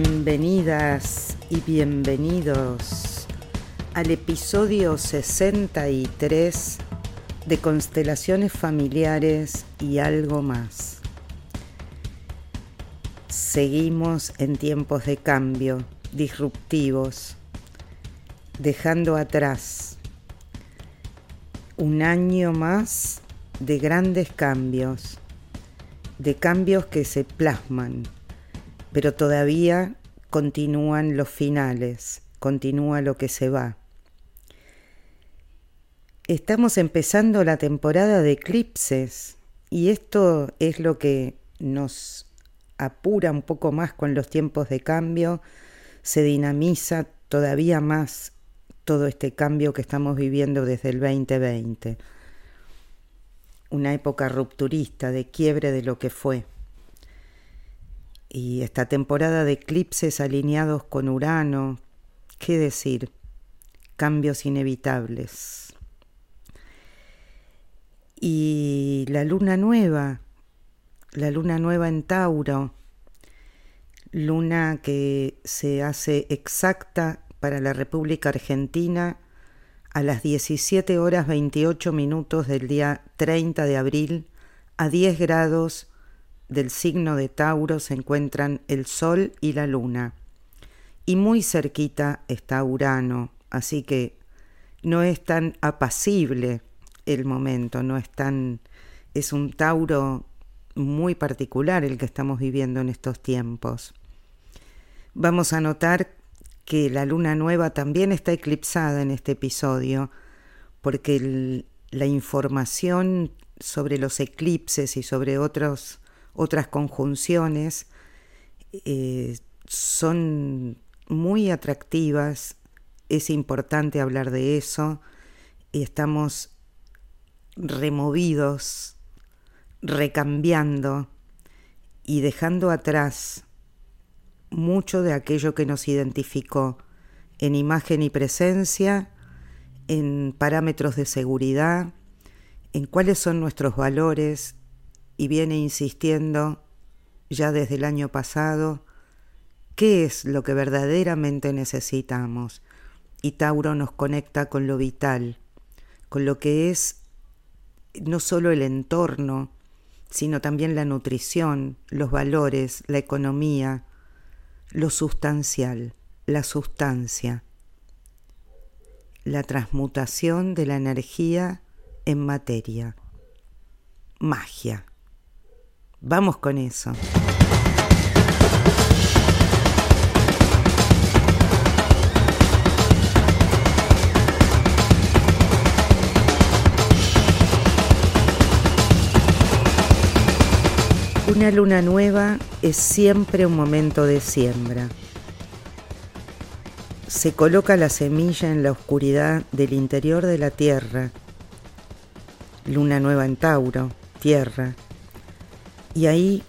Bienvenidas y bienvenidos al episodio 63 de Constelaciones Familiares y algo más. Seguimos en tiempos de cambio, disruptivos, dejando atrás un año más de grandes cambios, de cambios que se plasman pero todavía continúan los finales, continúa lo que se va. Estamos empezando la temporada de eclipses y esto es lo que nos apura un poco más con los tiempos de cambio, se dinamiza todavía más todo este cambio que estamos viviendo desde el 2020. Una época rupturista, de quiebre de lo que fue y esta temporada de eclipses alineados con Urano, ¿qué decir? Cambios inevitables. Y la luna nueva, la luna nueva en Tauro, luna que se hace exacta para la República Argentina a las 17 horas 28 minutos del día 30 de abril a 10 grados del signo de Tauro se encuentran el Sol y la Luna. Y muy cerquita está Urano, así que no es tan apacible el momento, no es tan... es un Tauro muy particular el que estamos viviendo en estos tiempos. Vamos a notar que la luna nueva también está eclipsada en este episodio, porque la información sobre los eclipses y sobre otros otras conjunciones eh, son muy atractivas, es importante hablar de eso, y estamos removidos, recambiando y dejando atrás mucho de aquello que nos identificó en imagen y presencia, en parámetros de seguridad, en cuáles son nuestros valores, y viene insistiendo ya desde el año pasado qué es lo que verdaderamente necesitamos. Y Tauro nos conecta con lo vital, con lo que es no solo el entorno, sino también la nutrición, los valores, la economía, lo sustancial, la sustancia, la transmutación de la energía en materia, magia. Vamos con eso. Una luna nueva es siempre un momento de siembra. Se coloca la semilla en la oscuridad del interior de la tierra. Luna nueva en Tauro, tierra, y ahí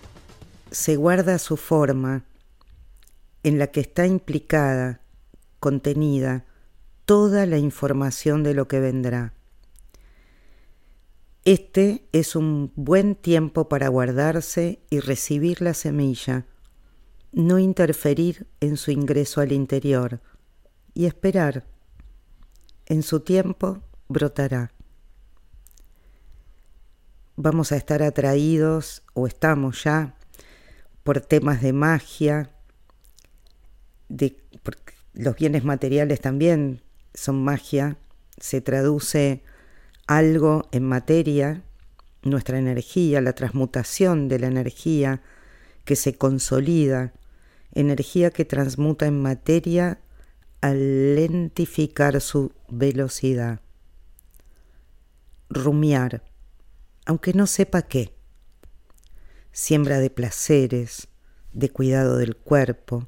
se guarda su forma en la que está implicada, contenida, toda la información de lo que vendrá. Este es un buen tiempo para guardarse y recibir la semilla, no interferir en su ingreso al interior y esperar. En su tiempo brotará vamos a estar atraídos o estamos ya por temas de magia, de, los bienes materiales también son magia, se traduce algo en materia, nuestra energía, la transmutación de la energía que se consolida, energía que transmuta en materia al lentificar su velocidad. Rumiar aunque no sepa qué. Siembra de placeres, de cuidado del cuerpo,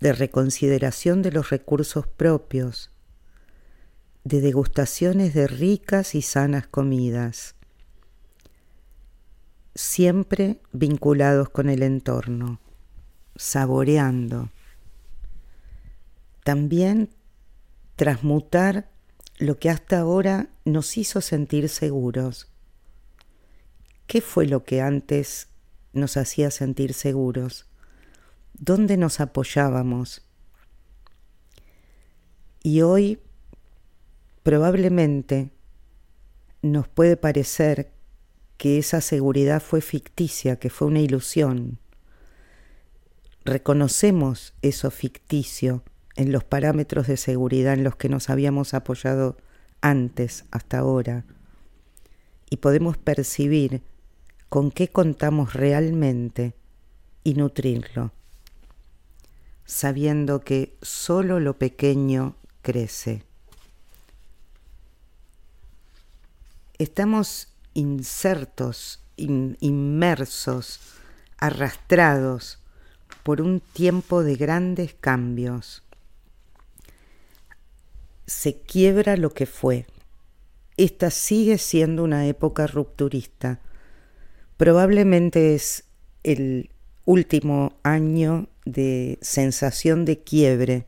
de reconsideración de los recursos propios, de degustaciones de ricas y sanas comidas, siempre vinculados con el entorno, saboreando. También transmutar lo que hasta ahora nos hizo sentir seguros ¿Qué fue lo que antes nos hacía sentir seguros? dónde nos apoyábamos. Y hoy probablemente nos puede parecer que esa seguridad fue ficticia, que fue una ilusión. Reconocemos eso ficticio en los parámetros de seguridad en los que nos habíamos apoyado antes, hasta ahora, y podemos percibir con qué contamos realmente y nutrirlo, sabiendo que solo lo pequeño crece. Estamos insertos, inmersos, arrastrados por un tiempo de grandes cambios. Se quiebra lo que fue. Esta sigue siendo una época rupturista. Probablemente es el último año de sensación de quiebre.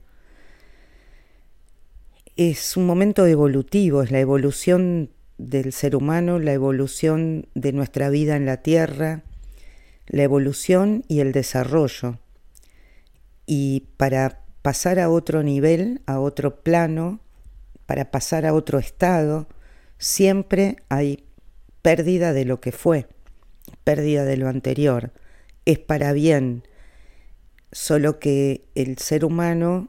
Es un momento evolutivo, es la evolución del ser humano, la evolución de nuestra vida en la Tierra, la evolución y el desarrollo. Y para pasar a otro nivel, a otro plano, para pasar a otro estado, siempre hay pérdida de lo que fue, pérdida de lo anterior. Es para bien, solo que el ser humano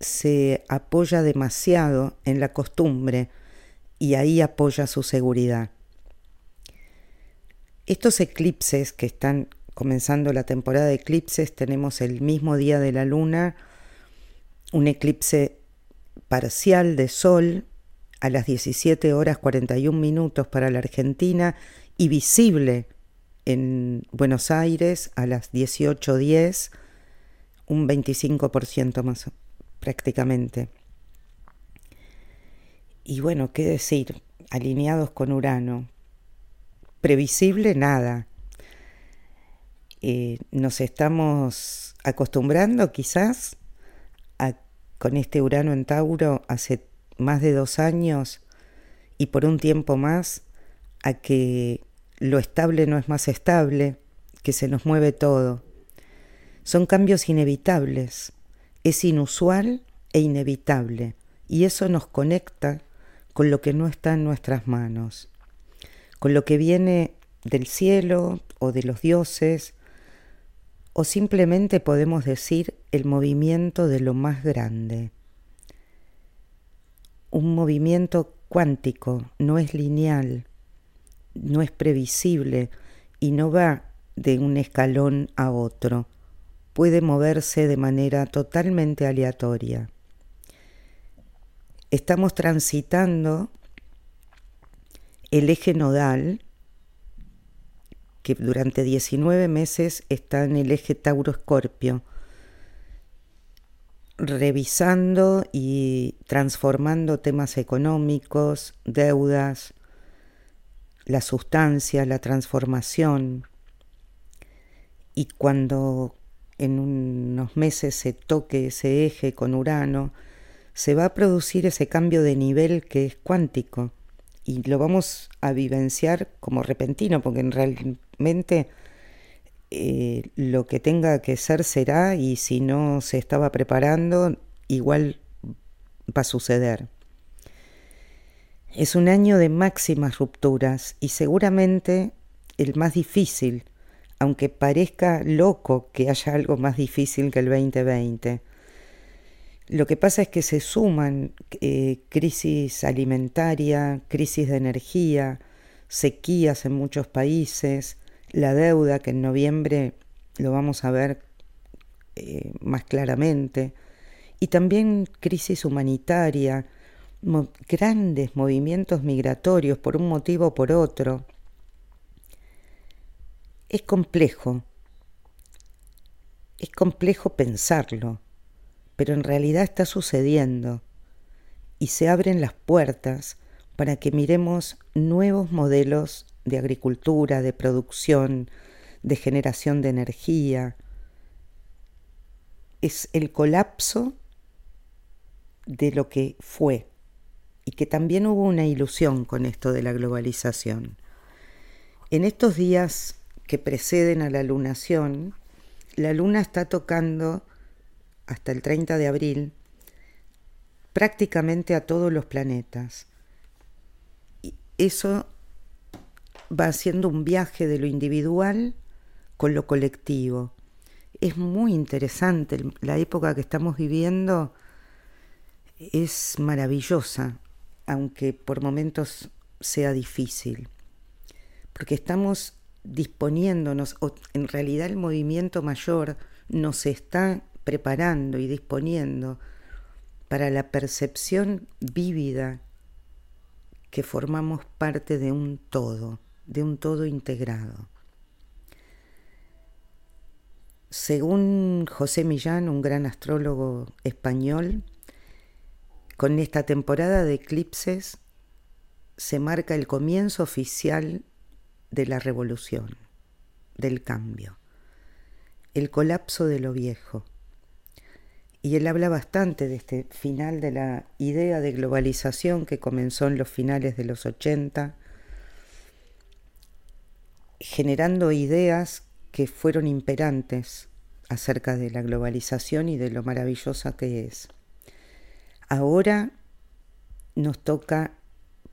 se apoya demasiado en la costumbre, y ahí apoya su seguridad. Estos eclipses que están comenzando la temporada de eclipses, tenemos el mismo día de la luna, un eclipse parcial de sol a las 17 horas 41 minutos para la Argentina y visible en Buenos Aires a las 18.10, un 25% más prácticamente. Y bueno, ¿qué decir? Alineados con Urano. Previsible nada. Eh, nos estamos acostumbrando quizás a, con este Urano en Tauro hace más de dos años y por un tiempo más a que lo estable no es más estable, que se nos mueve todo. Son cambios inevitables, es inusual e inevitable, y eso nos conecta con lo que no está en nuestras manos, con lo que viene del cielo o de los dioses, o simplemente podemos decir el movimiento de lo más grande. Un movimiento cuántico no es lineal, no es previsible y no va de un escalón a otro, puede moverse de manera totalmente aleatoria. Estamos transitando el eje nodal, que durante 19 meses está en el eje Tauro-Escorpio, revisando y transformando temas económicos, deudas, la sustancia, la transformación. Y cuando en unos meses se toque ese eje con Urano, se va a producir ese cambio de nivel que es cuántico y lo vamos a vivenciar como repentino, porque realmente eh, lo que tenga que ser será y si no se estaba preparando, igual va a suceder. Es un año de máximas rupturas y seguramente el más difícil, aunque parezca loco que haya algo más difícil que el 2020 lo que pasa es que se suman eh, crisis alimentaria, crisis de energía, sequías en muchos países, la deuda que en noviembre lo vamos a ver eh, más claramente, y también crisis humanitaria, grandes movimientos migratorios por un motivo o por otro. Es complejo, es complejo pensarlo pero en realidad está sucediendo y se abren las puertas para que miremos nuevos modelos de agricultura, de producción, de generación de energía. Es el colapso de lo que fue y que también hubo una ilusión con esto de la globalización. En estos días que preceden a la lunación, la luna está tocando hasta el 30 de abril prácticamente a todos los planetas. Y eso va haciendo un viaje de lo individual con lo colectivo. Es muy interesante, la época que estamos viviendo es maravillosa, aunque por momentos sea difícil, porque estamos disponiéndonos, en realidad el movimiento mayor nos está preparando y disponiendo para la percepción vívida que formamos parte de un todo, de un todo integrado. Según José Millán, un gran astrólogo español, con esta temporada de eclipses se marca el comienzo oficial de la revolución, del cambio, el colapso de lo viejo. Y él habla bastante de este final de la idea de globalización que comenzó en los finales de los 80, generando ideas que fueron imperantes acerca de la globalización y de lo maravillosa que es. Ahora nos toca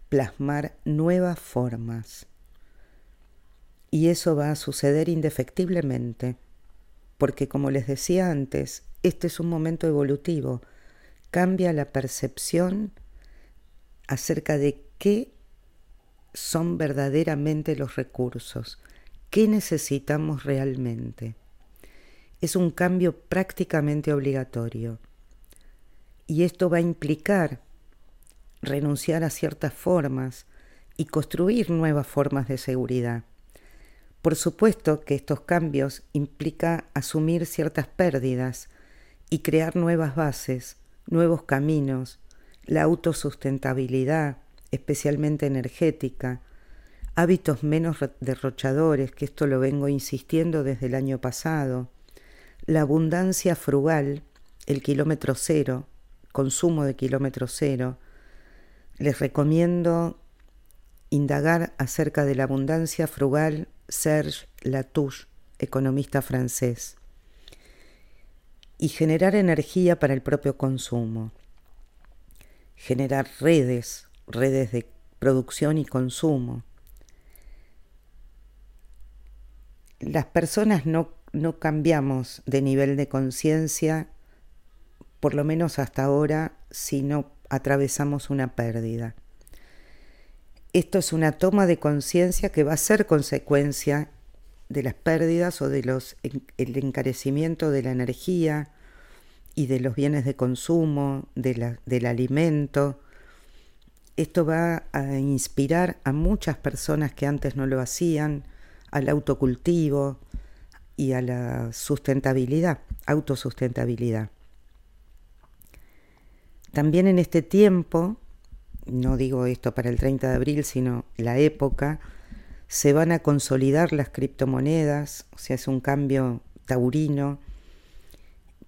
plasmar nuevas formas, y eso va a suceder indefectiblemente, porque como les decía antes, este es un momento evolutivo, cambia la percepción acerca de qué son verdaderamente los recursos, qué necesitamos realmente. Es un cambio prácticamente obligatorio. Y esto va a implicar renunciar a ciertas formas y construir nuevas formas de seguridad. Por supuesto que estos cambios implica asumir ciertas pérdidas y crear nuevas bases, nuevos caminos, la autosustentabilidad, especialmente energética, hábitos menos derrochadores, que esto lo vengo insistiendo desde el año pasado, la abundancia frugal, el kilómetro cero, consumo de kilómetro cero. Les recomiendo indagar acerca de la abundancia frugal Serge Latouche, economista francés, y generar energía para el propio consumo, generar redes, redes de producción y consumo. Las personas no, no cambiamos de nivel de conciencia, por lo menos hasta ahora, si no atravesamos una pérdida. Esto es una toma de conciencia que va a ser consecuencia de las pérdidas o de los el encarecimiento de la energía y de los bienes de consumo, del alimento. Esto va a inspirar a muchas personas que antes no lo hacían al autocultivo y a la sustentabilidad, autosustentabilidad. También en este tiempo no digo esto para el 30 de abril, sino la época, se van a consolidar las criptomonedas, o sea, es un cambio taurino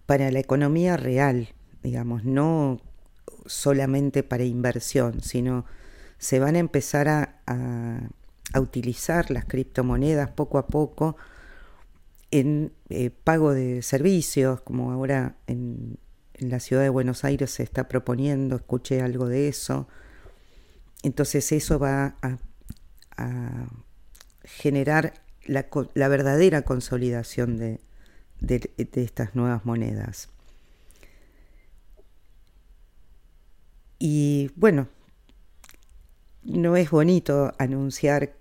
para la economía real, digamos, no solamente para inversión, sino se van a empezar a, a, utilizar las criptomonedas poco a poco en eh, pago de servicios, como ahora en, en la ciudad de Buenos Aires se está proponiendo, escuché algo de eso, entonces eso va a, generar la, verdadera consolidación de, estas nuevas monedas. Y bueno, no es bonito anunciar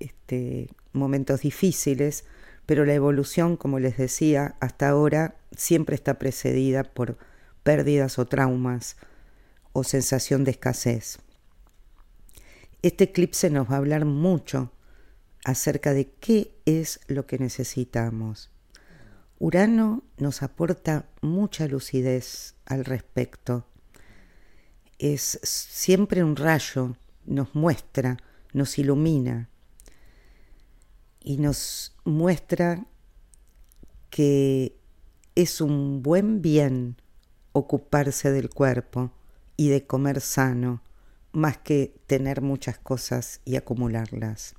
este, momentos difíciles, pero la evolución, como les decía, hasta ahora siempre está precedida por pérdidas o traumas o sensación de escasez. Este eclipse nos va a hablar mucho acerca de qué es lo que necesitamos. Urano nos aporta mucha lucidez al respecto. Es siempre un rayo, nos muestra, nos ilumina y nos muestra que es un buen bien ocuparse del cuerpo y de comer sano más que tener muchas cosas y acumularlas.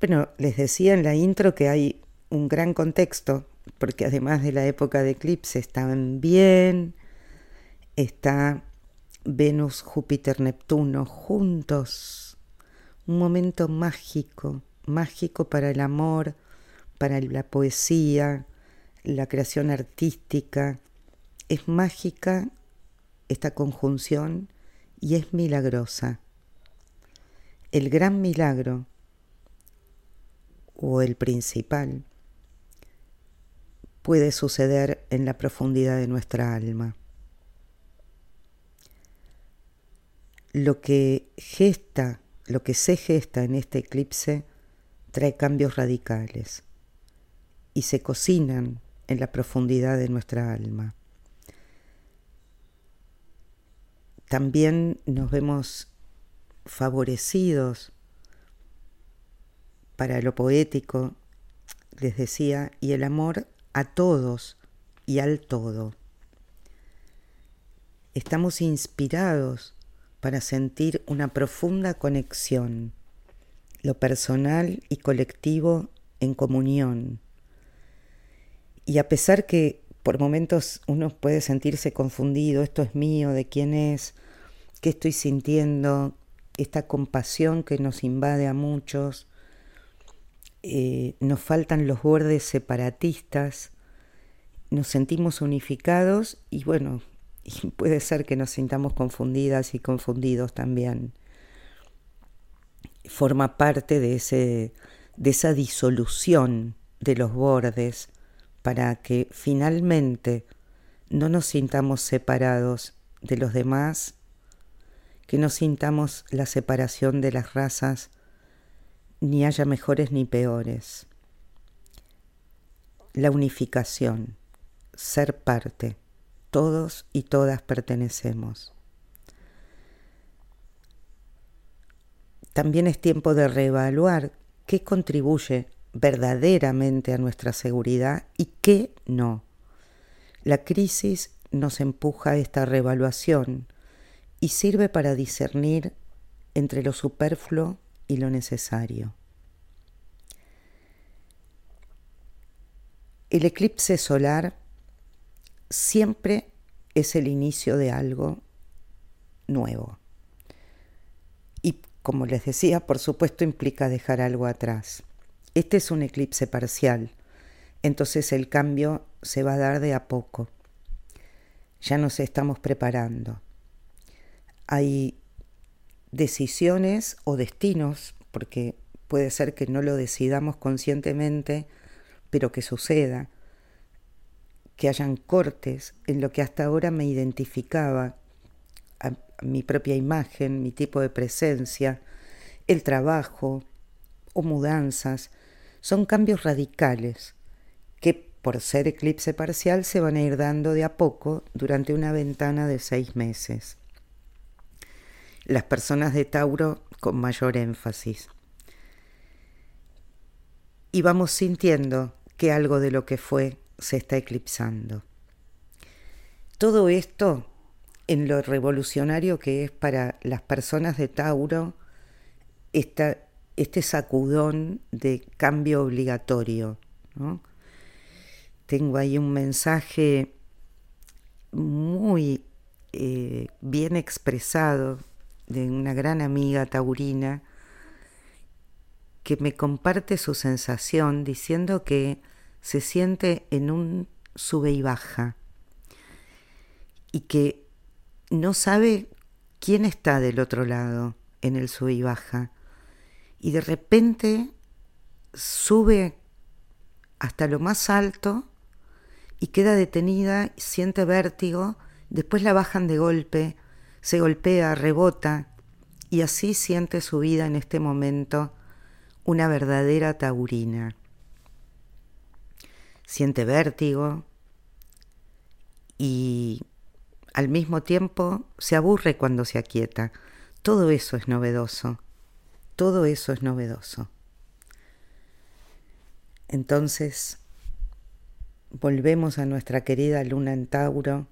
Bueno, les decía en la intro que hay un gran contexto, porque además de la época de eclipse estaban bien, está Venus, Júpiter, Neptuno juntos, un momento mágico, mágico para el amor, para la poesía, la creación artística. Es mágica esta conjunción y es milagrosa. El gran milagro o el principal puede suceder en la profundidad de nuestra alma. Lo que gesta, lo que se gesta en este eclipse trae cambios radicales y se cocinan en la profundidad de nuestra alma. También nos vemos favorecidos para lo poético, les decía, y el amor a todos y al todo. Estamos inspirados para sentir una profunda conexión, lo personal y colectivo en comunión. Y a pesar que por momentos uno puede sentirse confundido, esto es mío, de quién es, qué estoy sintiendo, esta compasión que nos invade a muchos, eh, nos faltan los bordes separatistas, nos sentimos unificados y bueno, puede ser que nos sintamos confundidas y confundidos también. Forma parte de, ese, de esa disolución de los bordes para que finalmente no nos sintamos separados de los demás, que no sintamos la separación de las razas ni haya mejores ni peores. La unificación, ser parte, todos y todas pertenecemos. También es tiempo de reevaluar qué contribuye verdaderamente a nuestra seguridad y qué no. La crisis nos empuja a esta reevaluación y sirve para discernir entre lo superfluo y lo necesario. El eclipse solar siempre es el inicio de algo nuevo. Y como les decía, por supuesto implica dejar algo atrás. Este es un eclipse parcial, entonces el cambio se va a dar de a poco. Ya nos estamos preparando. Hay decisiones o destinos, porque puede ser que no lo decidamos conscientemente, pero que suceda, que hayan cortes en lo que hasta ahora me identificaba, mi propia imagen, mi tipo de presencia, el trabajo o mudanzas, son cambios radicales que por ser eclipse parcial se van a ir dando de a poco durante una ventana de seis meses las personas de Tauro con mayor énfasis. Y vamos sintiendo que algo de lo que fue se está eclipsando. Todo esto en lo revolucionario que es para las personas de Tauro este sacudón de cambio obligatorio. Tengo ahí un mensaje muy eh, bien expresado de una gran amiga taurina que me comparte su sensación diciendo que se siente en un sube y baja y que no sabe quién está del otro lado en el sube y baja y de repente sube hasta lo más alto y queda detenida, siente vértigo, después la bajan de golpe se golpea, rebota y así siente su vida en este momento una verdadera taurina. Siente vértigo y al mismo tiempo se aburre cuando se aquieta. Todo eso es novedoso, todo eso es novedoso. Entonces, volvemos a nuestra querida luna en Tauro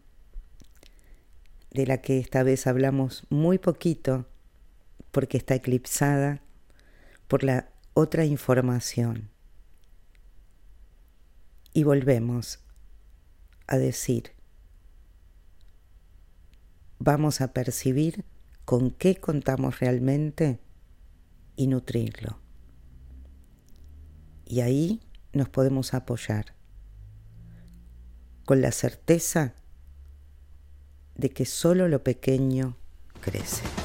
de la que esta vez hablamos muy poquito porque está eclipsada por la otra información. Y volvemos a decir, vamos a percibir con qué contamos realmente y nutrirlo. Y ahí nos podemos apoyar con la certeza de que solo lo pequeño crece.